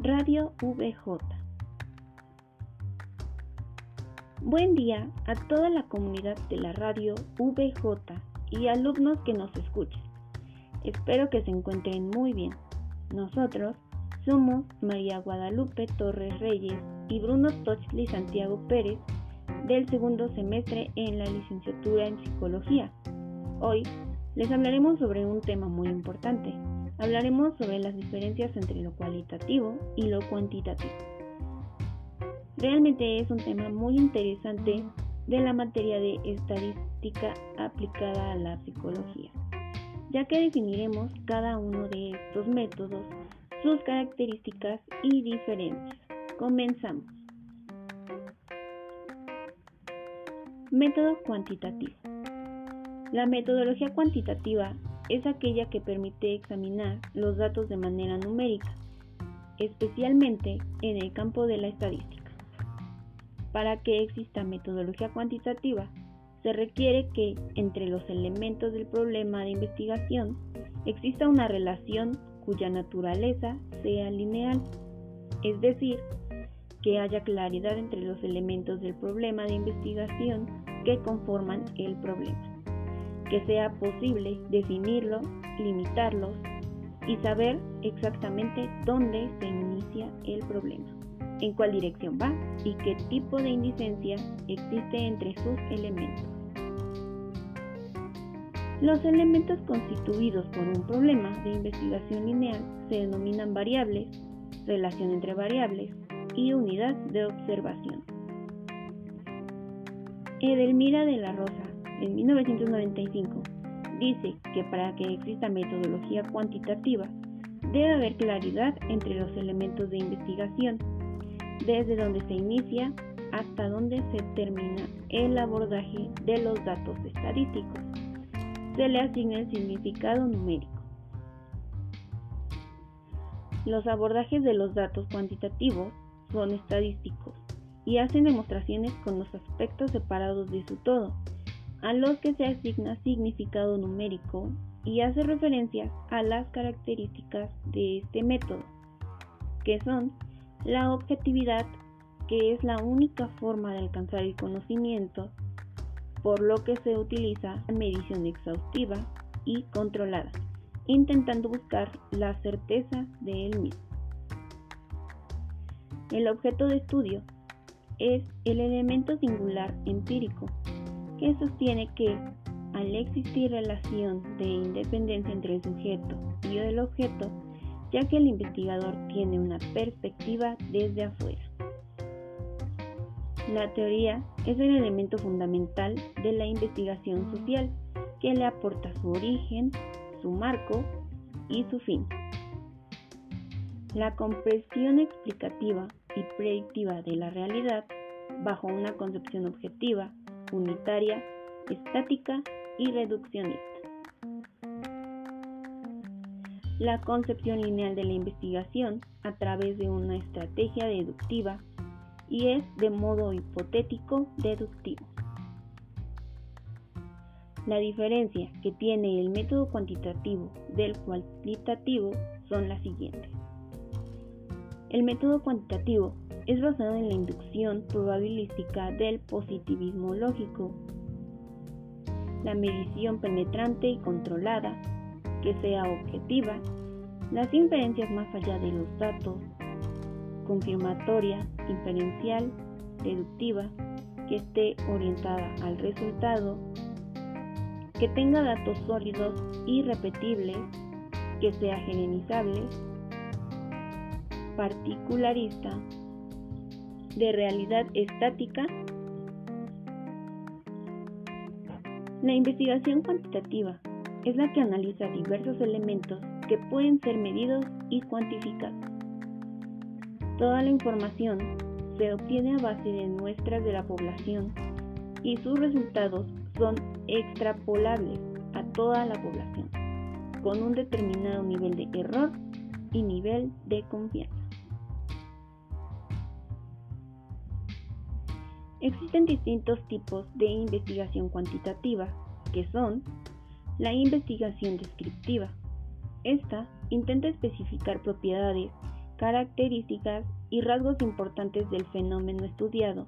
Radio VJ. Buen día a toda la comunidad de la radio VJ y alumnos que nos escuchen. Espero que se encuentren muy bien. Nosotros somos María Guadalupe Torres Reyes y Bruno Tochli Santiago Pérez del segundo semestre en la licenciatura en psicología. Hoy les hablaremos sobre un tema muy importante. Hablaremos sobre las diferencias entre lo cualitativo y lo cuantitativo. Realmente es un tema muy interesante de la materia de estadística aplicada a la psicología, ya que definiremos cada uno de estos métodos, sus características y diferencias. Comenzamos. Método cuantitativo. La metodología cuantitativa es aquella que permite examinar los datos de manera numérica, especialmente en el campo de la estadística. Para que exista metodología cuantitativa, se requiere que entre los elementos del problema de investigación exista una relación cuya naturaleza sea lineal, es decir, que haya claridad entre los elementos del problema de investigación que conforman el problema que sea posible definirlo, limitarlos y saber exactamente dónde se inicia el problema, en cuál dirección va y qué tipo de indicencia existe entre sus elementos. Los elementos constituidos por un problema de investigación lineal se denominan variables, relación entre variables y unidad de observación. Edelmira de la Rosa en 1995, dice que para que exista metodología cuantitativa, debe haber claridad entre los elementos de investigación, desde donde se inicia hasta donde se termina el abordaje de los datos estadísticos. Se le asigna el significado numérico. Los abordajes de los datos cuantitativos son estadísticos y hacen demostraciones con los aspectos separados de su todo, a los que se asigna significado numérico y hace referencia a las características de este método, que son la objetividad, que es la única forma de alcanzar el conocimiento, por lo que se utiliza medición exhaustiva y controlada, intentando buscar la certeza de él mismo. El objeto de estudio es el elemento singular empírico que sostiene que al existir relación de independencia entre el sujeto y el objeto, ya que el investigador tiene una perspectiva desde afuera. La teoría es el elemento fundamental de la investigación social que le aporta su origen, su marco y su fin. La comprensión explicativa y predictiva de la realidad bajo una concepción objetiva unitaria, estática y reduccionista. La concepción lineal de la investigación a través de una estrategia deductiva y es de modo hipotético deductivo. La diferencia que tiene el método cuantitativo del cualitativo son las siguientes. El método cuantitativo es basado en la inducción probabilística del positivismo lógico, la medición penetrante y controlada, que sea objetiva, las inferencias más allá de los datos, confirmatoria, inferencial, deductiva, que esté orientada al resultado, que tenga datos sólidos y repetibles, que sea generalizable, particularista, de realidad estática, la investigación cuantitativa es la que analiza diversos elementos que pueden ser medidos y cuantificados. Toda la información se obtiene a base de muestras de la población y sus resultados son extrapolables a toda la población, con un determinado nivel de error y nivel de confianza. Existen distintos tipos de investigación cuantitativa, que son la investigación descriptiva. Esta intenta especificar propiedades características y rasgos importantes del fenómeno estudiado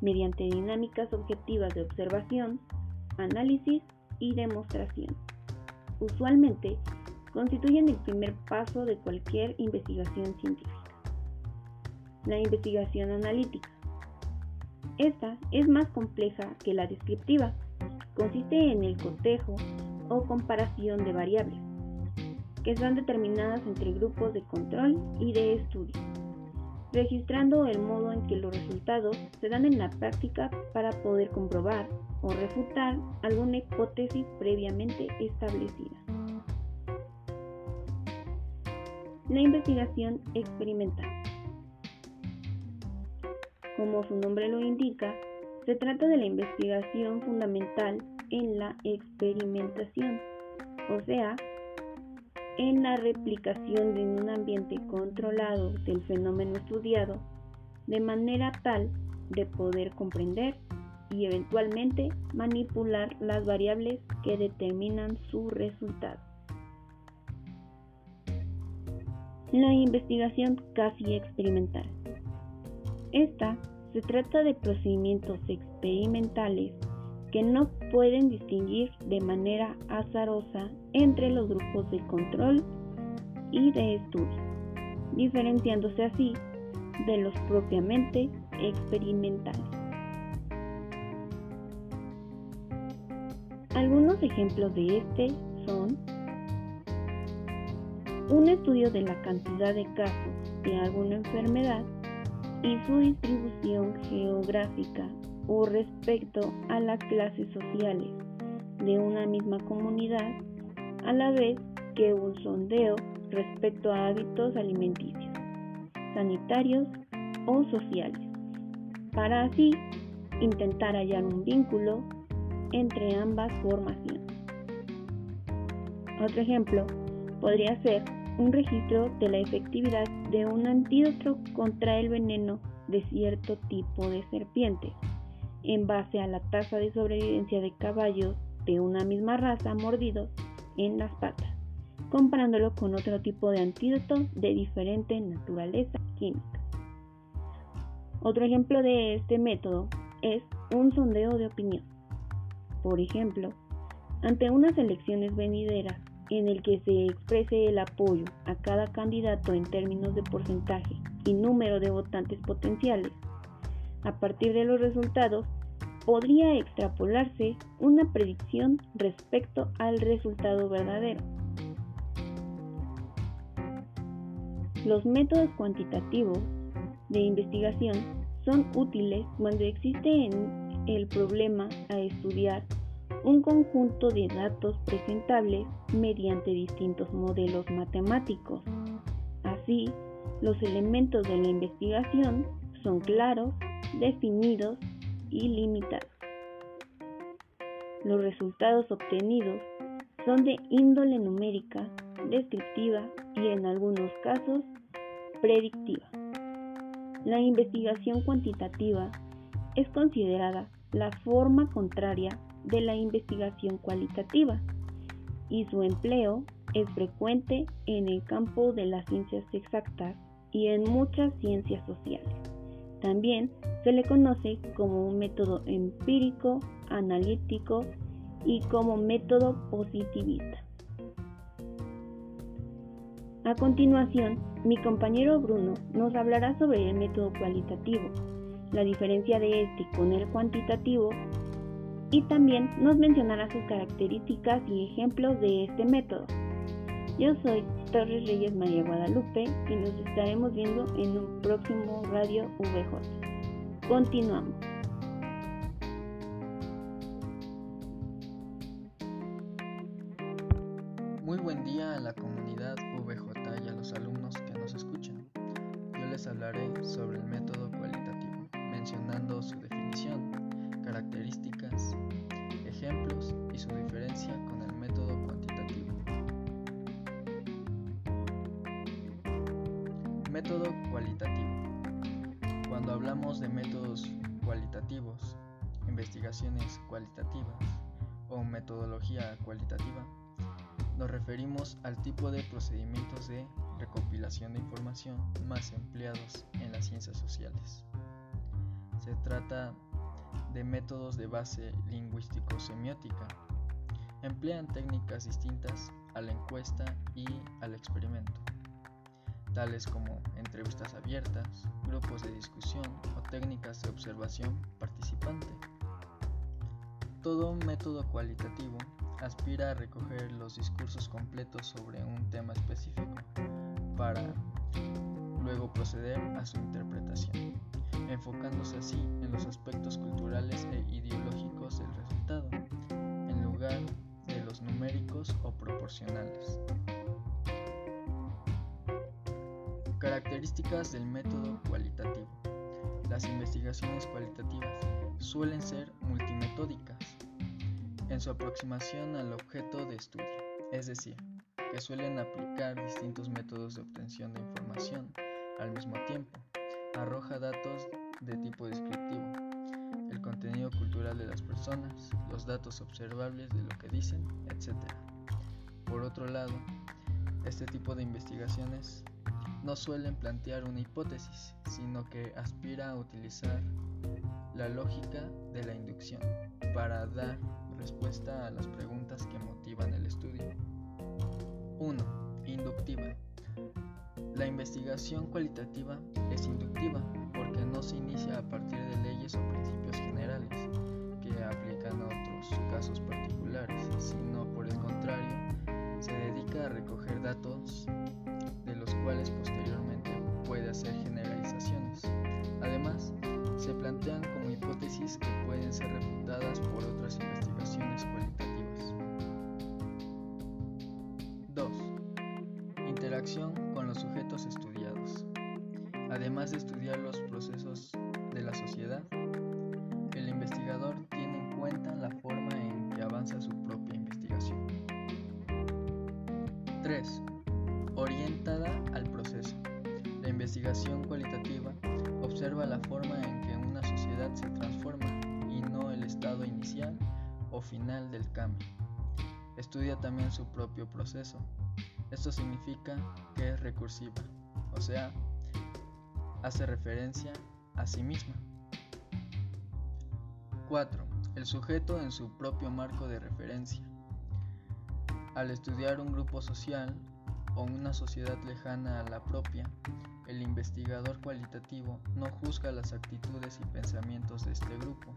mediante dinámicas objetivas de observación, análisis y demostración. Usualmente constituyen el primer paso de cualquier investigación científica. La investigación analítica. Esta es más compleja que la descriptiva. Consiste en el cotejo o comparación de variables que son determinadas entre grupos de control y de estudio, registrando el modo en que los resultados se dan en la práctica para poder comprobar o refutar alguna hipótesis previamente establecida. La investigación experimental. Como su nombre lo indica, se trata de la investigación fundamental en la experimentación, o sea, en la replicación en un ambiente controlado del fenómeno estudiado, de manera tal de poder comprender y eventualmente manipular las variables que determinan su resultado. La investigación casi experimental. Esta se trata de procedimientos experimentales que no pueden distinguir de manera azarosa entre los grupos de control y de estudio, diferenciándose así de los propiamente experimentales. Algunos ejemplos de este son un estudio de la cantidad de casos de alguna enfermedad y su distribución geográfica o respecto a las clases sociales de una misma comunidad, a la vez que un sondeo respecto a hábitos alimenticios, sanitarios o sociales, para así intentar hallar un vínculo entre ambas formaciones. Otro ejemplo podría ser un registro de la efectividad de un antídoto contra el veneno de cierto tipo de serpiente en base a la tasa de sobrevivencia de caballos de una misma raza mordidos en las patas, comparándolo con otro tipo de antídoto de diferente naturaleza química. Otro ejemplo de este método es un sondeo de opinión. Por ejemplo, ante unas elecciones venideras en el que se exprese el apoyo a cada candidato en términos de porcentaje y número de votantes potenciales, a partir de los resultados, podría extrapolarse una predicción respecto al resultado verdadero. Los métodos cuantitativos de investigación son útiles cuando existe el problema a estudiar un conjunto de datos presentables mediante distintos modelos matemáticos. Así, los elementos de la investigación son claros, definidos y limitados. Los resultados obtenidos son de índole numérica, descriptiva y en algunos casos predictiva. La investigación cuantitativa es considerada la forma contraria de la investigación cualitativa y su empleo es frecuente en el campo de las ciencias exactas y en muchas ciencias sociales. También se le conoce como un método empírico, analítico y como método positivista. A continuación, mi compañero Bruno nos hablará sobre el método cualitativo, la diferencia de este con el cuantitativo y también nos mencionará sus características y ejemplos de este método. Yo soy Torres Reyes María Guadalupe y nos estaremos viendo en un próximo Radio VJ. Continuamos. Muy buen día a la comunidad VJ y a los alumnos que nos escuchan. Yo les hablaré sobre el método cualitativo, mencionando su definición, características, ejemplos y su diferencia con el método cuantitativo. Método cualitativo. Cuando hablamos de métodos cualitativos, investigaciones cualitativas o metodología cualitativa, nos referimos al tipo de procedimientos de recopilación de información más empleados en las ciencias sociales. Se trata de métodos de base lingüístico-semiótica. Emplean técnicas distintas a la encuesta y al experimento, tales como entrevistas abiertas, grupos de discusión o técnicas de observación participante. Todo método cualitativo aspira a recoger los discursos completos sobre un tema específico para luego proceder a su interpretación, enfocándose así en los aspectos culturales e ideológicos del resultado, en lugar de los numéricos o proporcionales. Características del método cualitativo. Las investigaciones cualitativas suelen ser multimetódicas en su aproximación al objeto de estudio, es decir, que suelen aplicar distintos métodos de obtención de información al mismo tiempo. Arroja datos de tipo descriptivo, el contenido cultural de las personas, los datos observables de lo que dicen, etc. Por otro lado, este tipo de investigaciones no suelen plantear una hipótesis, sino que aspira a utilizar la lógica de la inducción para dar respuesta a las preguntas que motivan el estudio. La investigación cualitativa es inductiva porque no se inicia a partir de leyes o principios generales que aplican a otros casos particulares, sino por el contrario, se dedica a recoger datos de los cuales posteriormente puede hacer generalizaciones. Además, se plantean como hipótesis que pueden ser refutadas por otras investigaciones cualitativas. 2. Interacción los sujetos estudiados. Además de estudiar los procesos de la sociedad, el investigador tiene en cuenta la forma en que avanza su propia investigación. 3. Orientada al proceso. La investigación cualitativa observa la forma en que una sociedad se transforma y no el estado inicial o final del cambio. Estudia también su propio proceso. Esto significa que es recursiva, o sea, hace referencia a sí misma. 4. El sujeto en su propio marco de referencia. Al estudiar un grupo social o una sociedad lejana a la propia, el investigador cualitativo no juzga las actitudes y pensamientos de este grupo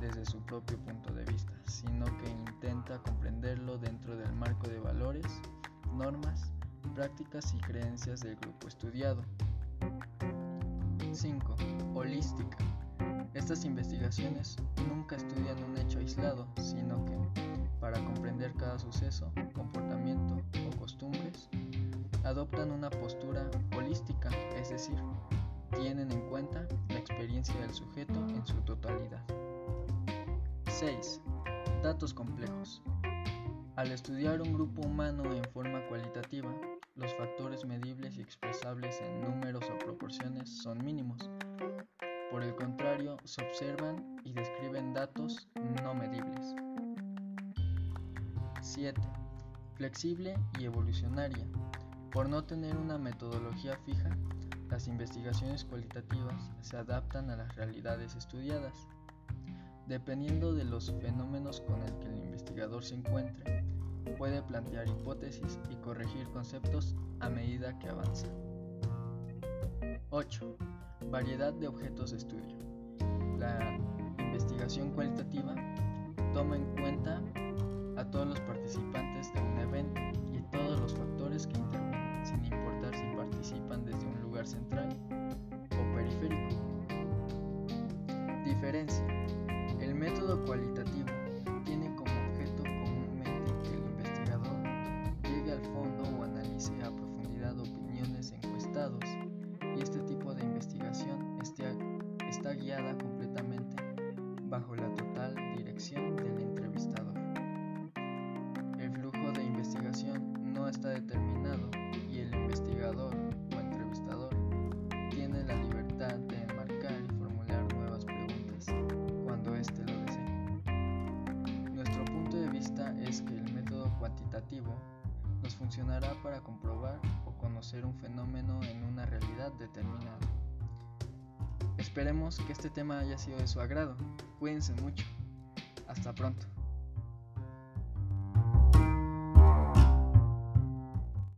desde su propio punto de vista, sino que intenta comprenderlo dentro del marco de valores, normas, prácticas y creencias del grupo estudiado. 5. Holística. Estas investigaciones nunca estudian un hecho aislado, sino que, para comprender cada suceso, comportamiento o costumbres, adoptan una postura holística, es decir, tienen en cuenta la experiencia del sujeto en su totalidad. 6. Datos complejos. Al estudiar un grupo humano en forma cualitativa, los factores medibles y expresables en números o proporciones son mínimos. Por el contrario, se observan y describen datos no medibles. 7. Flexible y evolucionaria. Por no tener una metodología fija, las investigaciones cualitativas se adaptan a las realidades estudiadas. Dependiendo de los fenómenos con el que el investigador se encuentre, puede plantear hipótesis y corregir conceptos a medida que avanza. 8. Variedad de objetos de estudio. La investigación cualitativa toma en cuenta a todos los participantes de un evento y todos los factores que intervienen sin importar si participan desde un lugar central o periférico. Diferencia. El método cualitativo completamente bajo la total dirección del entrevistador. El flujo de investigación no está determinado investigador o entrevistador tiene la libertad de enmarcar y formular nuevas preguntas cuando éste lo desee. Nuestro punto de vista es que el método cuantitativo nos funcionará para comprobar o conocer un fenómeno en una realidad determinada. Esperemos que este tema haya sido de su agrado. Cuídense mucho. Hasta pronto.